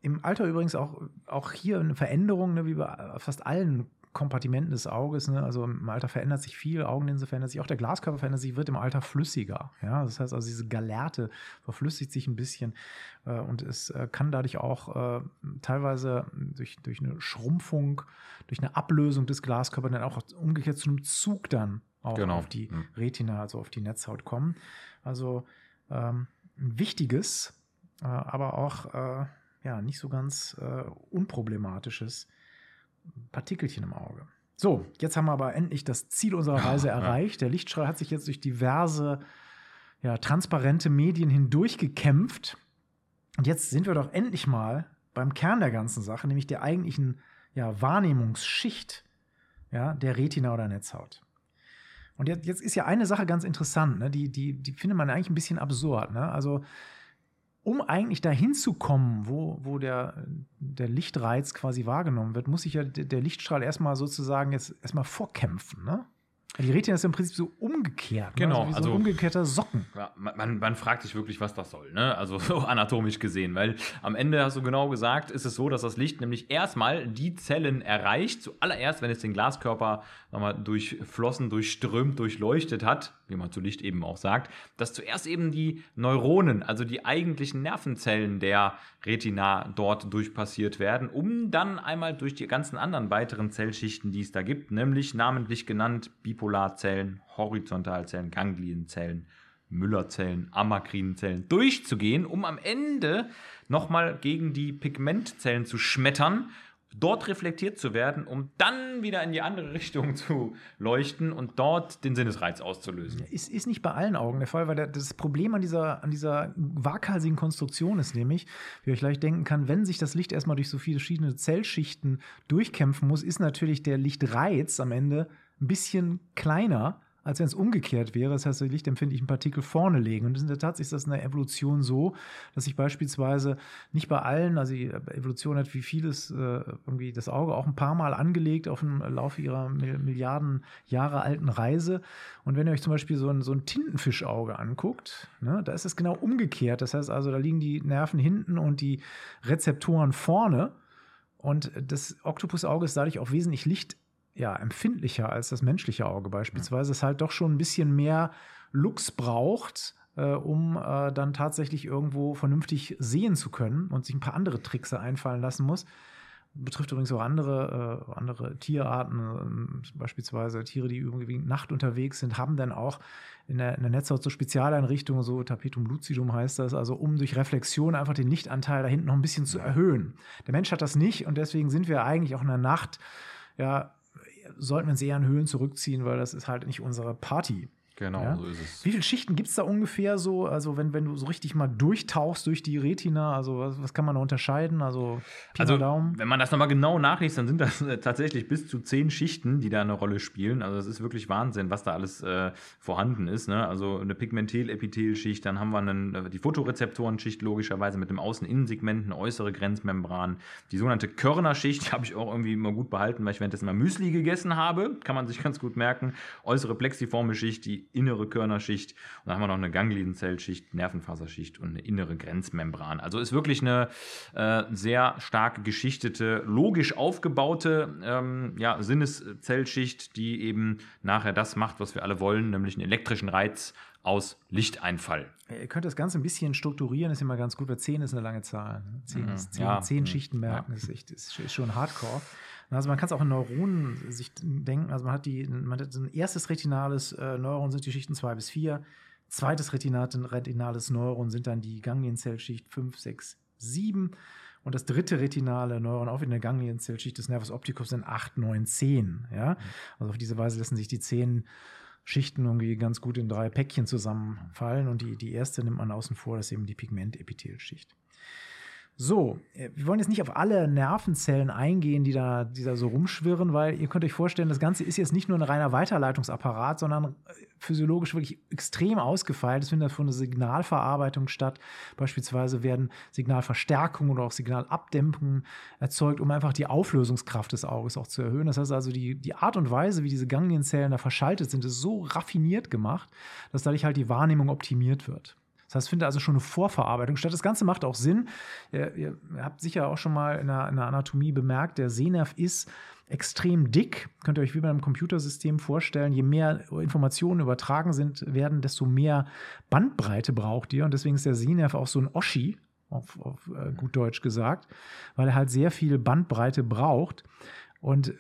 Speaker 1: Im Alter übrigens auch, auch hier eine Veränderung, ne, wie bei fast allen Kompartimenten des Auges. Ne? Also im Alter verändert sich viel, Augenlinse verändert sich, auch der Glaskörper verändert sich, wird im Alter flüssiger. Ja? Das heißt also, diese Galerte verflüssigt sich ein bisschen äh, und es äh, kann dadurch auch äh, teilweise durch, durch eine Schrumpfung, durch eine Ablösung des Glaskörpers dann auch umgekehrt zu einem Zug dann auch
Speaker 2: Genau.
Speaker 1: auf die
Speaker 2: Hm.
Speaker 1: Retina, also auf die Netzhaut kommen. Also ähm, ein wichtiges, äh, aber auch äh, ja, nicht so ganz äh, unproblematisches Partikelchen im Auge. So, jetzt haben wir aber endlich das Ziel unserer Reise
Speaker 2: ja.
Speaker 1: erreicht. Der Lichtstrahl hat sich jetzt durch diverse ja, transparente Medien hindurch gekämpft. Und jetzt sind wir doch endlich mal beim Kern der ganzen Sache, nämlich der eigentlichen ja, Wahrnehmungsschicht ja, der Retina oder Netzhaut. Und jetzt, jetzt ist ja eine Sache ganz interessant, ne? die, die, die findet man eigentlich ein bisschen absurd. Ne? Also, um eigentlich dahin zu kommen, wo, wo der, der Lichtreiz quasi wahrgenommen wird, muss sich ja der Lichtstrahl erstmal sozusagen jetzt erstmal vorkämpfen. Ne? Die Retina ist im Prinzip so umgekehrt.
Speaker 2: Genau,
Speaker 1: Ne? Also, so
Speaker 2: also-
Speaker 1: umgekehrter Socken.
Speaker 2: Ja, man, man, man fragt sich wirklich, was das soll, ne? Also [LAUGHS] so anatomisch gesehen, weil am Ende hast du genau gesagt, ist es so, dass das Licht nämlich erstmal die Zellen erreicht, zuallererst, wenn es den Glaskörper nochmal durchflossen, durchströmt, durchleuchtet hat, wie man zu Licht eben auch sagt, dass zuerst eben die Neuronen, also die eigentlichen Nervenzellen der Retina dort durchpassiert werden, um dann einmal durch die ganzen anderen weiteren Zellschichten, die es da gibt, nämlich namentlich genannt Bipolarzellen, Horizontalzellen, Ganglienzellen, Müllerzellen, Amakrinenzellen durchzugehen, um am Ende nochmal gegen die Pigmentzellen zu schmettern, dort reflektiert zu werden, um dann wieder in die andere [LAUGHS] Richtung zu leuchten und dort den Sinnesreiz auszulösen.
Speaker 1: Ist, ist nicht bei allen Augen der Fall, weil das Problem an dieser, an dieser waghalsigen Konstruktion ist nämlich, wie ihr euch leicht denken kann, wenn sich das Licht erstmal durch so viele verschiedene Zellschichten durchkämpfen muss, ist natürlich der Lichtreiz am Ende ein bisschen kleiner, als wenn es umgekehrt wäre. Das heißt, die lichtempfindlichen Partikel vorne legen. Und in der Tat ist das in der Evolution so, dass sich beispielsweise nicht bei allen, also die Evolution hat wie vieles äh, irgendwie das Auge auch ein paar Mal angelegt auf dem Laufe ihrer Mil- Milliarden Jahre alten Reise. Und wenn ihr euch zum Beispiel so ein, so ein Tintenfischauge anguckt, ne, da ist es genau umgekehrt. Das heißt also, da liegen die Nerven hinten und die Rezeptoren vorne. Und das Oktopusauge ist dadurch auch wesentlich Licht ja, empfindlicher als das menschliche Auge beispielsweise. Es halt doch schon ein bisschen mehr Lux braucht, äh, um äh, dann tatsächlich irgendwo vernünftig sehen zu können und sich ein paar andere Tricks einfallen lassen muss. Betrifft übrigens auch andere, äh, andere Tierarten, ähm, beispielsweise Tiere, die überwiegend Nacht unterwegs sind, haben dann auch in der, in der Netzhaut so Spezialeinrichtungen, so Tapetum lucidum heißt das, also um durch Reflexion einfach den Lichtanteil da hinten noch ein bisschen zu erhöhen. Der Mensch hat das nicht und deswegen sind wir eigentlich auch in der Nacht, ja, sollten wir uns eher in Höhlen zurückziehen, weil das ist halt nicht unsere Party.
Speaker 2: Genau,
Speaker 1: Ja.
Speaker 2: so ist es.
Speaker 1: Wie viele Schichten gibt es da ungefähr so? Also, wenn, wenn du so richtig mal durchtauchst durch die Retina, also was, was kann man da unterscheiden? Also, Pi
Speaker 2: Also,
Speaker 1: Daumen.
Speaker 2: wenn man das nochmal genau nachliest, dann sind das äh, tatsächlich bis zu zehn Schichten, die da eine Rolle spielen. Also, das ist wirklich Wahnsinn, was da alles äh, vorhanden ist. Ne? Also, eine Pigmentel-Epithelschicht, dann haben wir einen, äh, die Photorezeptorenschicht, logischerweise mit dem Außen-Innensegment, eine äußere Grenzmembran. Die sogenannte Körnerschicht, die habe ich auch irgendwie immer gut behalten, weil ich währenddessen mal Müsli gegessen habe. Kann man sich ganz gut merken. Äußere plexiforme Schicht, die innere Körnerschicht. Und dann haben wir noch eine Ganglienzellschicht, Nervenfaserschicht und eine innere Grenzmembran. Also ist wirklich eine äh, sehr stark geschichtete, logisch aufgebaute ähm, ja, Sinneszellschicht, die eben nachher das macht, was wir alle wollen, nämlich einen elektrischen Reiz aus Lichteinfall.
Speaker 1: Ihr könnt das Ganze ein bisschen strukturieren, ist immer ganz gut, weil 10 ist eine lange Zahl. ne? 10,
Speaker 2: Mhm,
Speaker 1: ist 10,
Speaker 2: ja,
Speaker 1: 10
Speaker 2: mhm,
Speaker 1: Schichten merken, ist, echt, ist, ist schon hardcore. Also man kann es auch in Neuronen sich denken, also man hat die, man hat ein erstes retinales äh, Neuron sind die Schichten 2 bis 4, zweites retinat, retinales Neuron sind dann die Ganglienzellschicht 5, 6, 7 und das dritte retinale Neuron, auch wieder eine Ganglienzellschicht des Nervus opticus, sind 8, 9, 10. Ja? Also auf diese Weise lassen sich die 10 Schichten irgendwie ganz gut in drei Päckchen zusammenfallen und die, die erste nimmt man außen vor, das ist eben die Pigmentepithelschicht. So, äh, wir wollen jetzt nicht auf alle Nervenzellen eingehen, die da, die da so rumschwirren, weil ihr könnt euch vorstellen, das Ganze ist jetzt nicht nur ein reiner Weiterleitungsapparat, sondern äh, physiologisch wirklich extrem ausgefeilt. Es findet davon eine Signalverarbeitung statt. Beispielsweise werden Signalverstärkungen oder auch Signalabdämpfungen erzeugt, um einfach die Auflösungskraft des Auges auch zu erhöhen. Das heißt also, die, die Art und Weise, wie diese Ganglienzellen da verschaltet sind, ist so raffiniert gemacht, dass dadurch halt die Wahrnehmung optimiert wird. Das heißt, findet also schon eine Vorverarbeitung statt. Das Ganze macht auch Sinn. Ihr, ihr habt sicher auch schon mal in der, in der Anatomie bemerkt, der Sehnerv ist extrem dick. Könnt ihr euch wie bei einem Computersystem vorstellen. Je mehr Informationen übertragen sind, werden, desto mehr Bandbreite braucht ihr. Und deswegen ist der Sehnerv auch so ein Oschi, auf, auf äh, gut Deutsch gesagt, weil er halt sehr viel Bandbreite braucht. Und äh,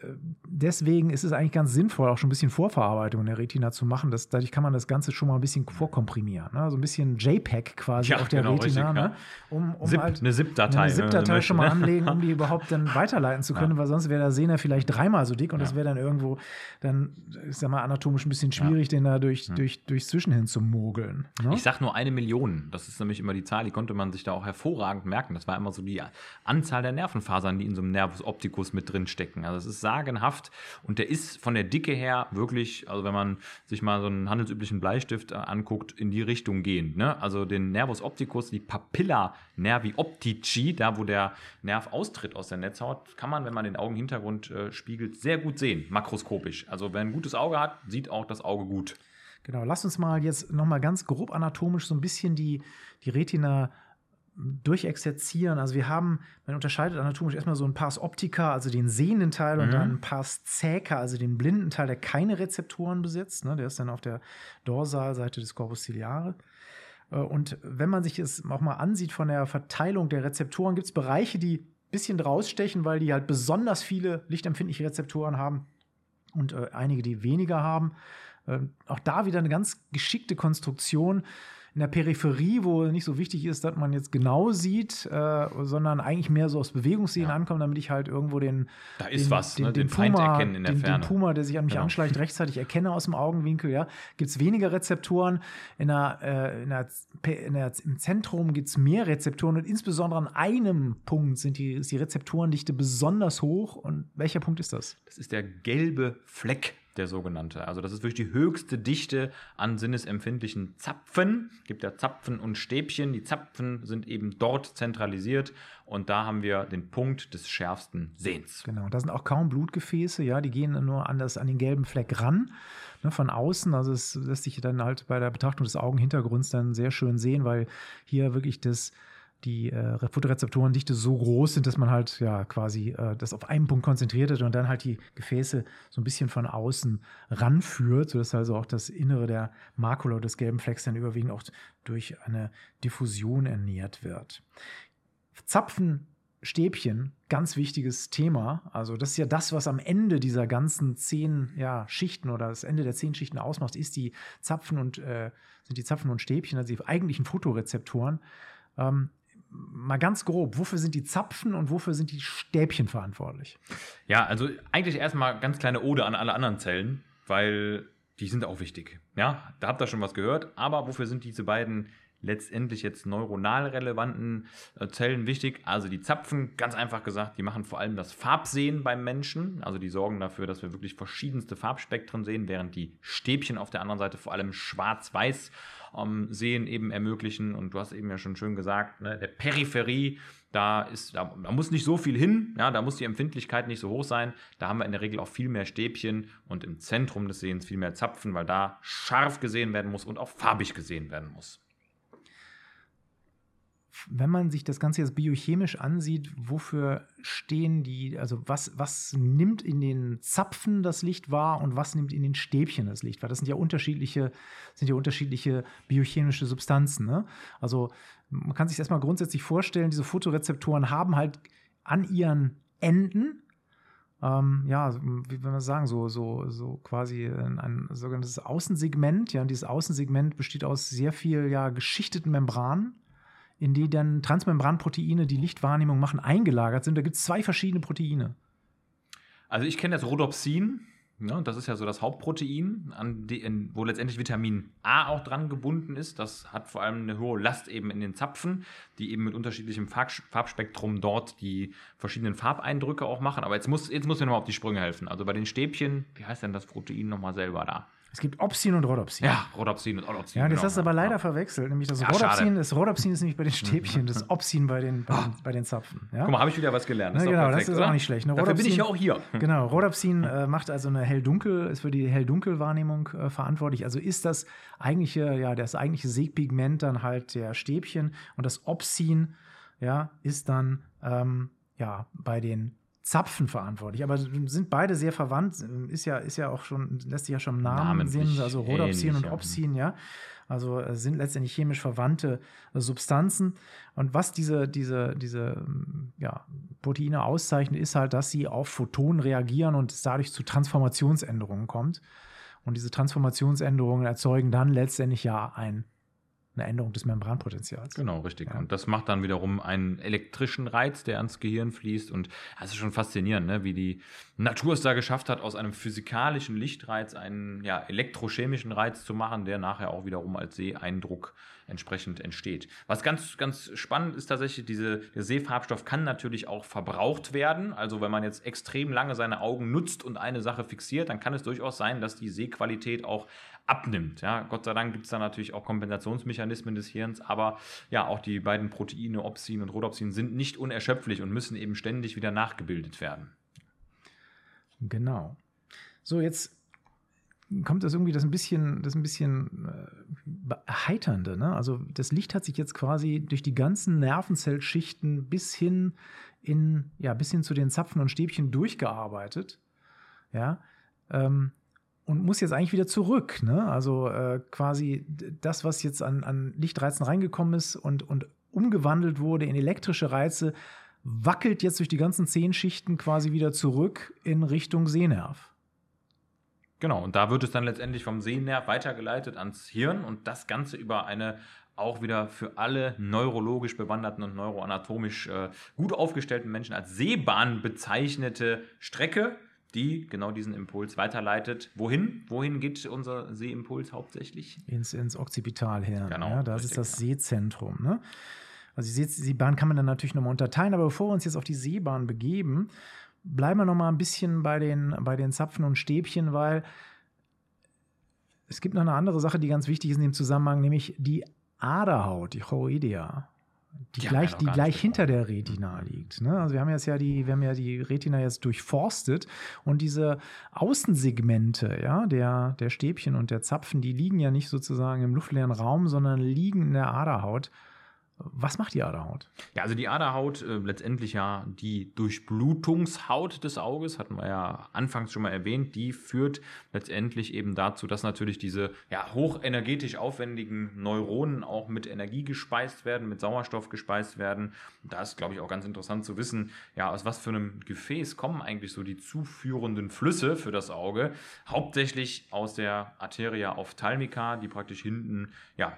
Speaker 1: deswegen ist es eigentlich ganz sinnvoll, auch schon ein bisschen Vorverarbeitung in der Retina zu machen. Das, dadurch kann man das Ganze schon mal ein bisschen vorkomprimieren. Ne? So ein bisschen JPEG quasi
Speaker 2: Ja,
Speaker 1: auf der
Speaker 2: genau,
Speaker 1: Retina.
Speaker 2: richtig, ja.
Speaker 1: ne? um, um
Speaker 2: Zip,
Speaker 1: halt
Speaker 2: eine ZIP-Datei.
Speaker 1: eine ZIP-Datei schon mal
Speaker 2: ne?
Speaker 1: anlegen, um [LAUGHS] die überhaupt dann weiterleiten zu können, weil sonst wäre der Sehner vielleicht dreimal so dick und
Speaker 2: Ja.
Speaker 1: das wäre dann irgendwo dann, ich sag mal, anatomisch ein bisschen schwierig, den da durch, durch, durchs Zwischenhin zu mogeln. Ne?
Speaker 2: Ich sag nur eine Million. Das ist nämlich immer die Zahl, die konnte man sich da auch hervorragend merken. Das war immer so die Anzahl der Nervenfasern, die in so einem Nervus opticus mit drin stecken. Also es ist sagenhaft und der ist von der Dicke her wirklich, also wenn man sich mal so einen handelsüblichen Bleistift äh, anguckt, in die Richtung gehend. Ne? Also den Nervus opticus, die Papilla nervi optici, da wo der Nerv austritt aus der Netzhaut, kann man, wenn man den Augenhintergrund äh, spiegelt, sehr gut sehen, makroskopisch. Also wer ein gutes Auge hat, sieht auch das Auge gut.
Speaker 1: Genau, lass uns mal jetzt nochmal ganz grob anatomisch so ein bisschen die, die Retina durchexerzieren. Also wir haben, man unterscheidet anatomisch erstmal so ein Pars optica, also den sehenden Teil, mhm. und dann ein Pars caeca, also den blinden Teil, der keine Rezeptoren besitzt. Ne? Der ist dann auf der Dorsalseite des Corpus ciliare. Äh, und wenn man sich es auch mal ansieht von der Verteilung der Rezeptoren, gibt es Bereiche, die ein bisschen rausstechen, weil die halt besonders viele lichtempfindliche Rezeptoren haben und äh, einige, die weniger haben. Äh, auch da wieder eine ganz geschickte Konstruktion in der Peripherie, wo nicht so wichtig ist, dass man jetzt genau sieht, äh, sondern eigentlich mehr so aus Bewegungssehen ja. ankommt, damit ich halt irgendwo den,
Speaker 2: da ist
Speaker 1: den,
Speaker 2: was,
Speaker 1: den,
Speaker 2: ne?
Speaker 1: den, den Feind Puma, erkennen in der den, Ferne. Den Puma, der sich an mich genau. anschleicht, rechtzeitig erkenne aus dem Augenwinkel. Ja, gibt es weniger Rezeptoren. In der, äh, in der, in der, Im Zentrum gibt es mehr Rezeptoren und insbesondere an einem Punkt sind die, ist die Rezeptorendichte besonders hoch. Und welcher Punkt ist das?
Speaker 2: Das ist der gelbe Fleck der sogenannte. Also das ist wirklich die höchste Dichte an sinnesempfindlichen Zapfen. Es gibt ja Zapfen und Stäbchen. Die Zapfen sind eben dort zentralisiert und da haben wir den Punkt des schärfsten Sehens.
Speaker 1: Genau, da sind auch kaum Blutgefäße, ja, die gehen nur an, das, an den gelben Fleck ran, ne, von außen. Also es lässt sich dann halt bei der Betrachtung des Augenhintergrunds dann sehr schön sehen, weil hier wirklich das die äh, Fotorezeptorendichte so groß sind, dass man halt ja quasi äh, das auf einen Punkt konzentriert hat und dann halt die Gefäße so ein bisschen von außen ranführt, sodass also auch das Innere der Makula des gelben Flecks dann überwiegend auch durch eine Diffusion ernährt wird. Zapfenstäbchen, ganz wichtiges Thema. Also, das ist ja das, was am Ende dieser ganzen zehn ja, Schichten oder das Ende der zehn Schichten ausmacht, ist die Zapfen und äh, sind die Zapfen und Stäbchen, also die eigentlichen Fotorezeptoren. Ähm, mal ganz grob, wofür sind die Zapfen und wofür sind die Stäbchen verantwortlich?
Speaker 2: Ja, also eigentlich erstmal ganz kleine Ode an alle anderen Zellen, weil die sind auch wichtig. Ja, da habt ihr schon was gehört, aber wofür sind diese beiden letztendlich jetzt neuronal relevanten äh, Zellen wichtig. Also die Zapfen, ganz einfach gesagt, die machen vor allem das Farbsehen beim Menschen. Also die sorgen dafür, dass wir wirklich verschiedenste Farbspektren sehen, während die Stäbchen auf der anderen Seite vor allem schwarz-weiß ähm, Sehen eben ermöglichen. Und du hast eben ja schon schön gesagt, ne, der Peripherie, da, ist, da, da, muss nicht so viel hin, ja, da muss die Empfindlichkeit nicht so hoch sein. Da haben wir in der Regel auch viel mehr Stäbchen und im Zentrum des Sehens viel mehr Zapfen, weil da scharf gesehen werden muss und auch farbig gesehen werden muss
Speaker 1: wenn man sich das Ganze jetzt biochemisch ansieht, wofür stehen die, also was, was nimmt in den Zapfen das Licht wahr und was nimmt in den Stäbchen das Licht wahr? Das sind ja unterschiedliche, sind ja unterschiedliche biochemische Substanzen. Ne? Also man kann sich erstmal grundsätzlich vorstellen, diese Fotorezeptoren haben halt an ihren Enden ähm, ja, wie will man sagen, so, so, so quasi ein, ein sogenanntes Außensegment. Ja, und dieses Außensegment besteht aus sehr viel ja, geschichteten Membranen in die dann Transmembranproteine, die Lichtwahrnehmung machen, eingelagert sind. Da gibt es zwei verschiedene Proteine.
Speaker 2: Also ich kenne das Rhodopsin, ja, das ist ja so das Hauptprotein, die, wo letztendlich Vitamin A auch dran gebunden ist. Das hat vor allem eine hohe Last eben in den Zapfen, die eben mit unterschiedlichem Farbspektrum dort die verschiedenen Farbeindrücke auch machen. Aber jetzt muss, jetzt muss mir nochmal auf die Sprünge helfen. Also bei den Stäbchen, wie heißt denn das Protein nochmal selber da?
Speaker 1: Es gibt Opsin und Rhodopsin.
Speaker 2: Ja, Rhodopsin und Rhodopsin.
Speaker 1: Ja, das genau. hast du aber leider ja. verwechselt. Nämlich das, ja, Rhodopsin, das Rhodopsin ist nämlich bei den [LAUGHS] Stäbchen, das Opsin bei den, bei den, bei den Zapfen. Ja?
Speaker 2: Guck mal, habe ich wieder was gelernt. Das
Speaker 1: ja, genau, perfekt, das ist oder? auch nicht schlecht.
Speaker 2: Ne? Dafür bin ich ja auch hier. [LAUGHS] [LAUGHS]
Speaker 1: Genau, Rhodopsin äh, macht also eine hell-dunkel, ist für die hell-dunkel-Wahrnehmung äh, verantwortlich. Also ist das eigentliche, ja, das eigentliche Segpigment dann halt der Stäbchen und das Opsin, ja, ist dann ähm, ja bei den Zapfen verantwortlich. Aber sind beide sehr verwandt, ist ja, ist ja auch schon, lässt sich ja schon im Namen sehen, also Rhodopsin und Opsin, ja. Also äh, sind letztendlich chemisch verwandte äh, Substanzen. Und was diese, diese, diese ja, Proteine auszeichnet, ist halt, dass sie auf Photonen reagieren und es dadurch zu Transformationsänderungen kommt. Und diese Transformationsänderungen erzeugen dann letztendlich ja ein eine Änderung des Membranpotenzials.
Speaker 2: Genau, richtig. Ja. Und das macht dann wiederum einen elektrischen Reiz, der ans Gehirn fließt. Und das ist schon faszinierend, ne? wie die Natur es da geschafft hat, aus einem physikalischen Lichtreiz einen ja, elektrochemischen Reiz zu machen, der nachher auch wiederum als Seeeindruck entsprechend entsteht. Was ganz, ganz spannend ist tatsächlich, diese, der Sehfarbstoff kann natürlich auch verbraucht werden. Also wenn man jetzt extrem lange seine Augen nutzt und eine Sache fixiert, dann kann es durchaus sein, dass die Sehqualität auch abnimmt. Ja, Gott sei Dank gibt es da natürlich auch Kompensationsmechanismen des Hirns, aber ja, auch die beiden Proteine Opsin und Rhodopsin sind nicht unerschöpflich und müssen eben ständig wieder nachgebildet werden.
Speaker 1: Genau. So, jetzt kommt das irgendwie das ein bisschen, das ein bisschen äh, erheiternde. Ne? Also das Licht hat sich jetzt quasi durch die ganzen Nervenzellschichten bis hin in, ja, bis hin zu den Zapfen und Stäbchen durchgearbeitet. Ja. Ähm, und muss jetzt eigentlich wieder zurück. Ne? Also äh, quasi das, was jetzt an, an Lichtreizen reingekommen ist und, und umgewandelt wurde in elektrische Reize, wackelt jetzt durch die ganzen Zehenschichten quasi wieder zurück in Richtung Sehnerv.
Speaker 2: Genau, und da wird es dann letztendlich vom Sehnerv weitergeleitet ans Hirn und das Ganze über eine auch wieder für alle neurologisch bewanderten und neuroanatomisch äh, gut aufgestellten Menschen als Sehbahn bezeichnete Strecke, die genau diesen Impuls weiterleitet. Wohin? Wohin geht unser Sehimpuls hauptsächlich?
Speaker 1: Ins, ins Occipitalhirn. Genau. Ja, das ist das ja. Sehzentrum. Ne? Also die Sehbahn kann man dann natürlich nochmal unterteilen, aber bevor wir uns jetzt auf die Sehbahn begeben, bleiben wir noch mal ein bisschen bei den, bei den Zapfen und Stäbchen, weil es gibt noch eine andere Sache, die ganz wichtig ist in dem Zusammenhang, nämlich die Aderhaut, die Choroidea, die ja, gleich, die gleich hinter der Retina liegt. Ne? Also wir haben jetzt ja die, wir haben ja die Retina jetzt durchforstet und diese Außensegmente, ja, der, der Stäbchen und der Zapfen, die liegen ja nicht sozusagen im luftleeren Raum, sondern liegen in der Aderhaut. Was macht die Aderhaut?
Speaker 2: Ja, also die Aderhaut, äh, letztendlich ja die Durchblutungshaut des Auges, hatten wir ja anfangs schon mal erwähnt, die führt letztendlich eben dazu, dass natürlich diese ja, hochenergetisch aufwendigen Neuronen auch mit Energie gespeist werden, mit Sauerstoff gespeist werden. Da ist, glaube ich, auch ganz interessant zu wissen, ja, aus was für einem Gefäß kommen eigentlich so die zuführenden Flüsse für das Auge. Hauptsächlich aus der Arteria ophthalmica, die praktisch hinten ja,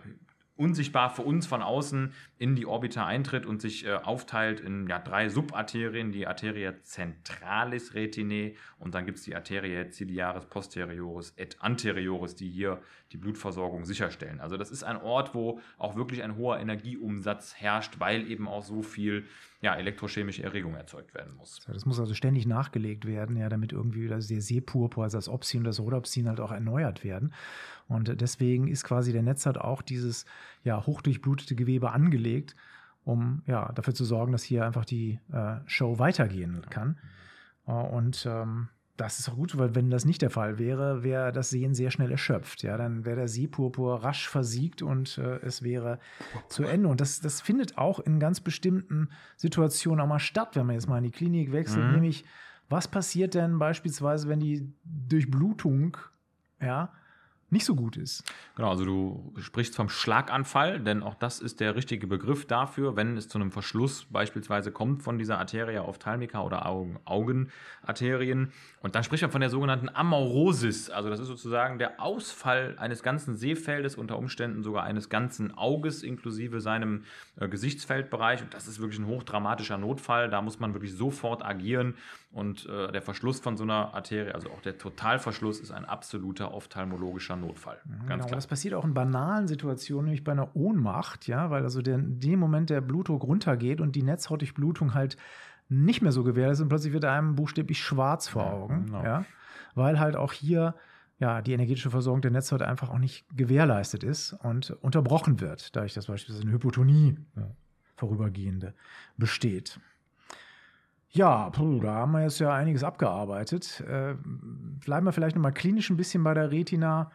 Speaker 2: unsichtbar für uns von außen in die Orbita eintritt und sich äh, aufteilt in ja, drei Subarterien, die Arteria centralis retinae und dann gibt es die Arteria ciliaris posterioris et anterioris, die hier die Blutversorgung sicherstellen. Also das ist ein Ort, wo auch wirklich ein hoher Energieumsatz herrscht, weil eben auch so viel ja, elektrochemische Erregung erzeugt werden muss.
Speaker 1: Das muss also ständig nachgelegt werden, ja, damit irgendwie das Seepurpur, also das Opsin und das Rhodopsin halt auch erneuert werden. Und deswegen ist quasi der Netz halt auch dieses ja, hochdurchblutete Gewebe angelegt, um ja, dafür zu sorgen, dass hier einfach die äh, Show weitergehen kann. Und ähm, das ist auch gut, weil wenn das nicht der Fall wäre, wäre das Sehen sehr schnell erschöpft. Ja, dann wäre der Sehpurpur rasch versiegt und äh, es wäre zu Ende. Und das, das findet auch in ganz bestimmten Situationen auch mal statt, wenn man jetzt mal in die Klinik wechselt. Mhm. Nämlich, was passiert denn beispielsweise, wenn die Durchblutung ja, nicht so gut ist.
Speaker 2: Genau, also du sprichst vom Schlaganfall, denn auch das ist der richtige Begriff dafür, wenn es zu einem Verschluss beispielsweise kommt von dieser Arteria ophthalmica oder Augen, Augenarterien. Und dann spricht man von der sogenannten Amaurosis. Also das ist sozusagen der Ausfall eines ganzen Sehfeldes, unter Umständen sogar eines ganzen Auges inklusive seinem äh, Gesichtsfeldbereich. Und das ist wirklich ein hochdramatischer Notfall. Da muss man wirklich sofort agieren. Und äh, der Verschluss von so einer Arterie, also auch der Totalverschluss, ist ein absoluter ophthalmologischer Notfall.
Speaker 1: Mhm, Ganz genau, klar. Das passiert auch in banalen Situationen, nämlich bei einer Ohnmacht, ja, weil also der, in dem Moment der Blutdruck runtergeht und die Netzhautdurchblutung halt nicht mehr so gewährleistet und plötzlich wird einem buchstäblich schwarz vor Augen, ja, genau. ja weil halt auch hier ja, die energetische Versorgung der Netzhaut einfach auch nicht gewährleistet ist und unterbrochen wird, dadurch, dass beispielsweise eine Hypotonie ja, vorübergehende besteht. Ja, puh, da haben wir jetzt ja einiges abgearbeitet. Äh, bleiben wir vielleicht nochmal klinisch ein bisschen bei der Retina.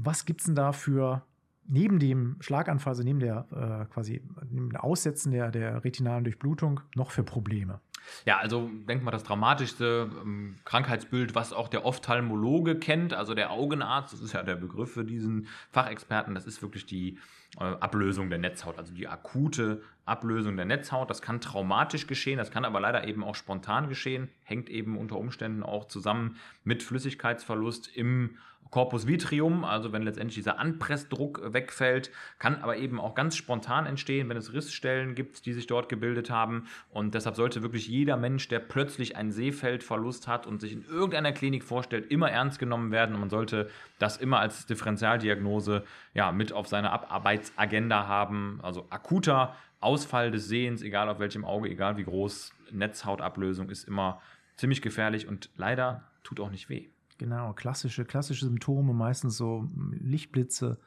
Speaker 1: Was gibt es denn da für, neben dem Schlaganfall, also neben der äh, quasi neben dem Aussetzen der, der retinalen Durchblutung, noch für Probleme?
Speaker 2: Ja, also denk mal das dramatischste ähm, Krankheitsbild, was auch der Ophthalmologe kennt, also der Augenarzt, das ist ja der Begriff für diesen Fachexperten, das ist wirklich die äh, Ablösung der Netzhaut, also die akute Ablösung der Netzhaut. Das kann traumatisch geschehen, das kann aber leider eben auch spontan geschehen, hängt eben unter Umständen auch zusammen mit Flüssigkeitsverlust im Corpus vitrium, also wenn letztendlich dieser Anpressdruck wegfällt, kann aber eben auch ganz spontan entstehen, wenn es Rissstellen gibt, die sich dort gebildet haben. Und deshalb sollte wirklich jeder Mensch, der plötzlich einen Sehfeldverlust hat und sich in irgendeiner Klinik vorstellt, immer ernst genommen werden. Und man sollte das immer als Differentialdiagnose ja, mit auf seine Abarbeitsagenda haben. Also akuter Ausfall des Sehens, egal auf welchem Auge, egal wie groß, Netzhautablösung ist immer ziemlich gefährlich und leider tut auch nicht weh.
Speaker 1: Genau, klassische, klassische Symptome, meistens so Lichtblitze,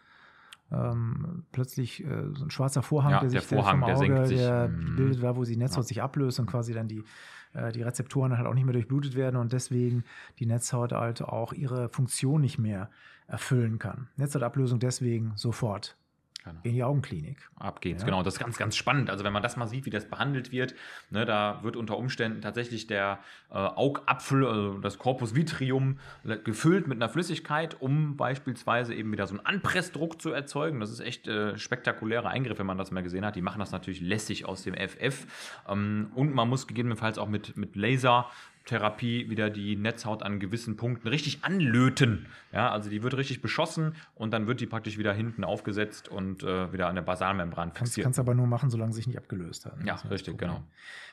Speaker 1: ähm, plötzlich äh, so ein schwarzer Vorhang,
Speaker 2: Ja,
Speaker 1: der
Speaker 2: der
Speaker 1: sich
Speaker 2: Vorhang,
Speaker 1: vom
Speaker 2: der
Speaker 1: Auge,
Speaker 2: senkt sich.
Speaker 1: der
Speaker 2: Mhm.
Speaker 1: bildet da, wo die Netzhaut
Speaker 2: Ja.
Speaker 1: sich ablöst und quasi dann die, äh, die Rezeptoren halt auch nicht mehr durchblutet werden und deswegen die Netzhaut halt auch ihre Funktion nicht mehr erfüllen kann. Netzhautablösung deswegen sofort
Speaker 2: Genau.
Speaker 1: in die Augenklinik.
Speaker 2: Ab geht's,
Speaker 1: Ja.
Speaker 2: genau. Das ist ganz, ganz spannend. Also wenn man das mal sieht, wie das behandelt wird, ne, da wird unter Umständen tatsächlich der äh, Augapfel, also das Corpus vitrium, gefüllt mit einer Flüssigkeit, um beispielsweise eben wieder so einen Anpressdruck zu erzeugen. Das ist echt äh, spektakulärer Eingriff, wenn man das mal gesehen hat. Die machen das natürlich lässig aus dem FF. Ähm, und man muss gegebenenfalls auch mit, mit Lasertherapie wieder die Netzhaut an gewissen Punkten richtig anlöten. Ja, also die wird richtig beschossen und dann wird die praktisch wieder hinten aufgesetzt und äh, wieder an der Basalmembran fixiert.
Speaker 1: kannst aber nur machen, solange sich nicht abgelöst hat.
Speaker 2: Ja, richtig, genau.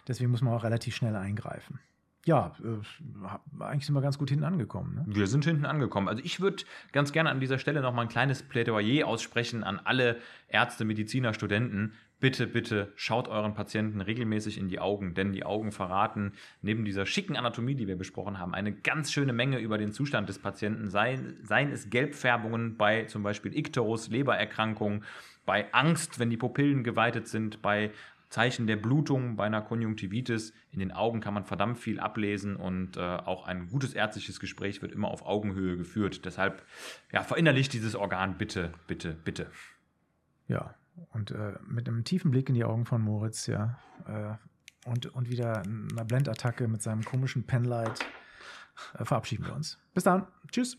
Speaker 1: Deswegen muss man auch relativ schnell eingreifen. Ja, äh, eigentlich sind wir ganz gut hinten angekommen. Ne?
Speaker 2: Wir sind hinten angekommen. Also ich würde ganz gerne an dieser Stelle noch mal ein kleines Plädoyer aussprechen an alle Ärzte, Mediziner, Studenten. Bitte, bitte schaut euren Patienten regelmäßig in die Augen, denn die Augen verraten neben dieser schicken Anatomie, die wir besprochen haben, eine ganz schöne Menge über den Zustand des Patienten. Seien, seien es Gelbfärbungen bei zum Beispiel Ikterus, Lebererkrankungen, bei Angst, wenn die Pupillen geweitet sind, bei Zeichen der Blutung bei einer Konjunktivitis. In den Augen kann man verdammt viel ablesen und äh, auch ein gutes ärztliches Gespräch wird immer auf Augenhöhe geführt. Deshalb ja, verinnerlicht dieses Organ bitte, bitte, bitte.
Speaker 1: Ja, und äh, mit einem tiefen Blick in die Augen von Moritz, ja, äh, und, und wieder einer Blendattacke mit seinem komischen Penlight äh, verabschieden wir uns. Bis dann. Tschüss.